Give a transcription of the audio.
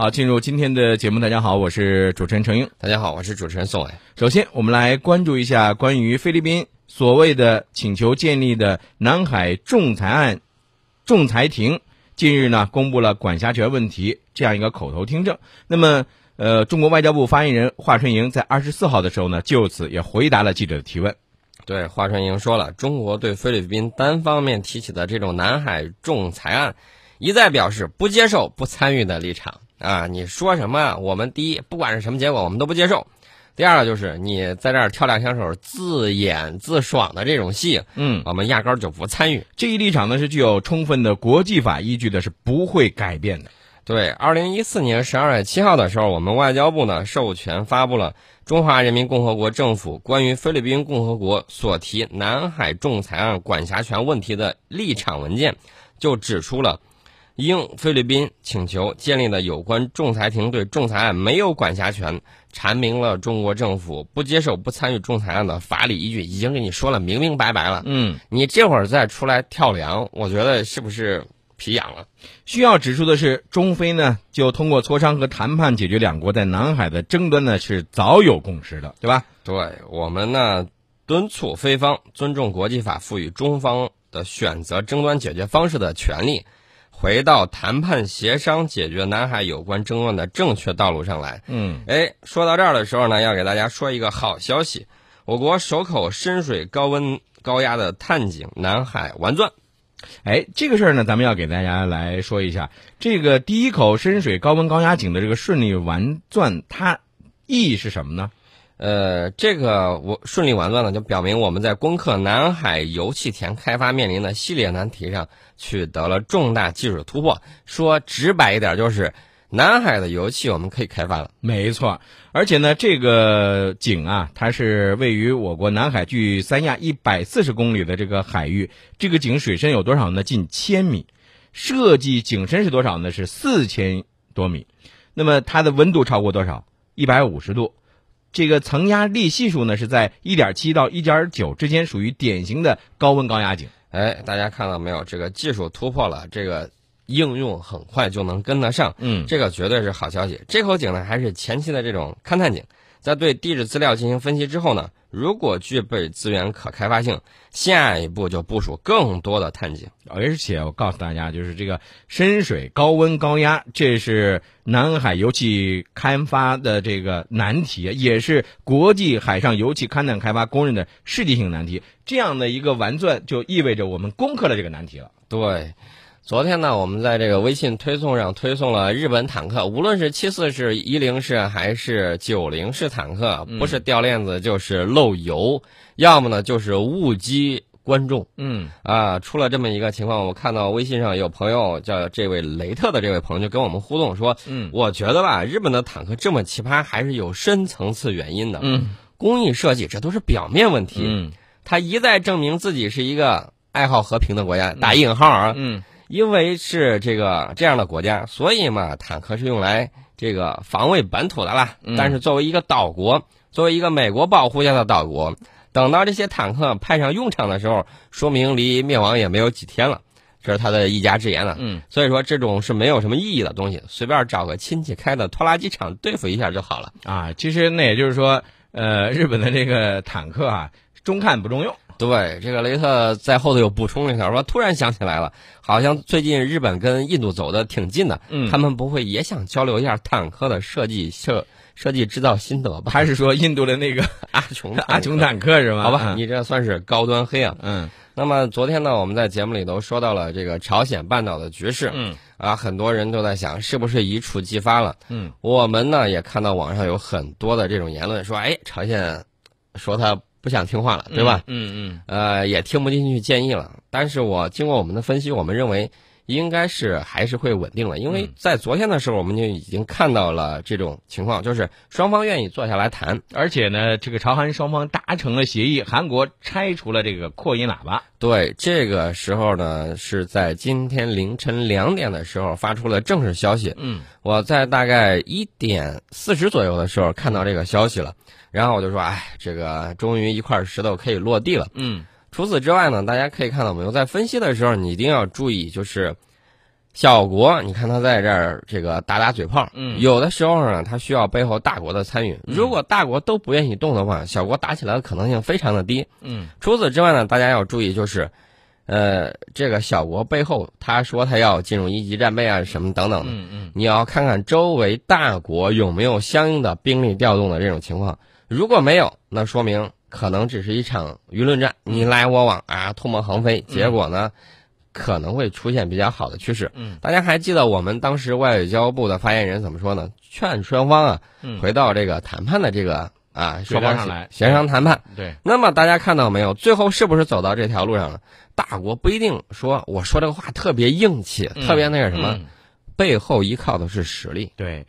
好，进入今天的节目，大家好，我是主持人程英。大家好，我是主持人宋伟。首先，我们来关注一下关于菲律宾所谓的请求建立的南海仲裁案仲裁庭，近日呢公布了管辖权问题这样一个口头听证。那么，呃，中国外交部发言人华春莹在二十四号的时候呢，就此也回答了记者的提问。对，华春莹说了，中国对菲律宾单方面提起的这种南海仲裁案，一再表示不接受、不参与的立场。啊，你说什么？我们第一，不管是什么结果，我们都不接受。第二个就是你在这儿跳两枪手、自演自爽的这种戏，嗯，我们压根儿就不参与。这一立场呢是具有充分的国际法依据的，是不会改变的。对，二零一四年十二月七号的时候，我们外交部呢授权发布了《中华人民共和国政府关于菲律宾共和国所提南海仲裁案管辖权问题的立场文件》，就指出了。应菲律宾请求建立的有关仲裁庭对仲裁案没有管辖权，阐明了中国政府不接受、不参与仲裁案的法理依据，已经跟你说了明明白白了。嗯，你这会儿再出来跳梁，我觉得是不是皮痒了？需要指出的是，中非呢就通过磋商和谈判解决两国在南海的争端呢是早有共识的，对吧？对我们呢敦促菲方尊重国际法赋予中方的选择争端解决方式的权利。回到谈判协商解决南海有关争论的正确道路上来。嗯，哎，说到这儿的时候呢，要给大家说一个好消息：我国首口深水高温高压的探井南海完钻。哎，这个事儿呢，咱们要给大家来说一下，这个第一口深水高温高压井的这个顺利完钻，它意义是什么呢？呃，这个我顺利完钻呢，就表明我们在攻克南海油气田开发面临的系列难题上取得了重大技术突破。说直白一点，就是南海的油气我们可以开发了。没错，而且呢，这个井啊，它是位于我国南海距三亚一百四十公里的这个海域。这个井水深有多少呢？近千米。设计井深是多少呢？是四千多米。那么它的温度超过多少？一百五十度。这个层压力系数呢是在一点七到一点九之间，属于典型的高温高压井。哎，大家看到没有？这个技术突破了，这个应用很快就能跟得上。嗯，这个绝对是好消息。这口井呢还是前期的这种勘探井。在对地质资料进行分析之后呢，如果具备资源可开发性，下一步就部署更多的探井。而且我告诉大家，就是这个深水高温高压，这是南海油气开发的这个难题，也是国际海上油气勘探开发公认的世界性难题。这样的一个玩钻，就意味着我们攻克了这个难题了。对。昨天呢，我们在这个微信推送上推送了日本坦克，无论是七四式、一零式还是九零式坦克，不是掉链子就是漏油，要么呢就是误击观众。嗯啊，出了这么一个情况，我看到微信上有朋友叫这位雷特的这位朋友就跟我们互动说，嗯，我觉得吧，日本的坦克这么奇葩，还是有深层次原因的。嗯，工艺设计这都是表面问题。嗯，他一再证明自己是一个爱好和平的国家，打引号啊。嗯。因为是这个这样的国家，所以嘛，坦克是用来这个防卫本土的啦。但是作为一个岛国，作为一个美国保护下的岛国，等到这些坦克派上用场的时候，说明离灭亡也没有几天了。这是他的一家之言了。嗯，所以说这种是没有什么意义的东西，随便找个亲戚开的拖拉机厂对付一下就好了。啊，其实那也就是说，呃，日本的这个坦克啊，中看不中用。对，这个雷特在后头又补充了一下，说突然想起来了，好像最近日本跟印度走的挺近的，嗯，他们不会也想交流一下坦克的设计设设计制造心得吧？还是说印度的那个 阿琼阿琼坦克是吗？好吧，你这算是高端黑啊。嗯，那么昨天呢，我们在节目里头说到了这个朝鲜半岛的局势，嗯，啊，很多人都在想是不是一触即发了？嗯，我们呢也看到网上有很多的这种言论，说哎，朝鲜说他。不想听话了，对吧？嗯嗯，呃，也听不进去建议了。但是我经过我们的分析，我们认为应该是还是会稳定的，因为在昨天的时候我们就已经看到了这种情况，就是双方愿意坐下来谈，而且呢，这个朝韩双方达成了协议，韩国拆除了这个扩音喇叭。对，这个时候呢是在今天凌晨两点的时候发出了正式消息。嗯，我在大概一点四十左右的时候看到这个消息了。然后我就说，哎，这个终于一块石头可以落地了。嗯，除此之外呢，大家可以看到没有，在分析的时候，你一定要注意，就是小国，你看他在这儿这个打打嘴炮，嗯有的时候呢，他需要背后大国的参与。如果大国都不愿意动的话，小国打起来的可能性非常的低。嗯除此之外呢，大家要注意就是，呃，这个小国背后他说他要进入一级战备啊什么等等的，嗯嗯你要看看周围大国有没有相应的兵力调动的这种情况。如果没有，那说明可能只是一场舆论战，你来我往啊，唾沫横飞，结果呢，可能会出现比较好的趋势。嗯大家还记得我们当时外交部的发言人怎么说呢？劝双方啊嗯，回到这个谈判的这个啊双方上来协商谈判。对，那么大家看到没有？最后是不是走到这条路上了？大国不一定说我说这个话特别硬气，特别那个什么，嗯背后依靠的是实力。对。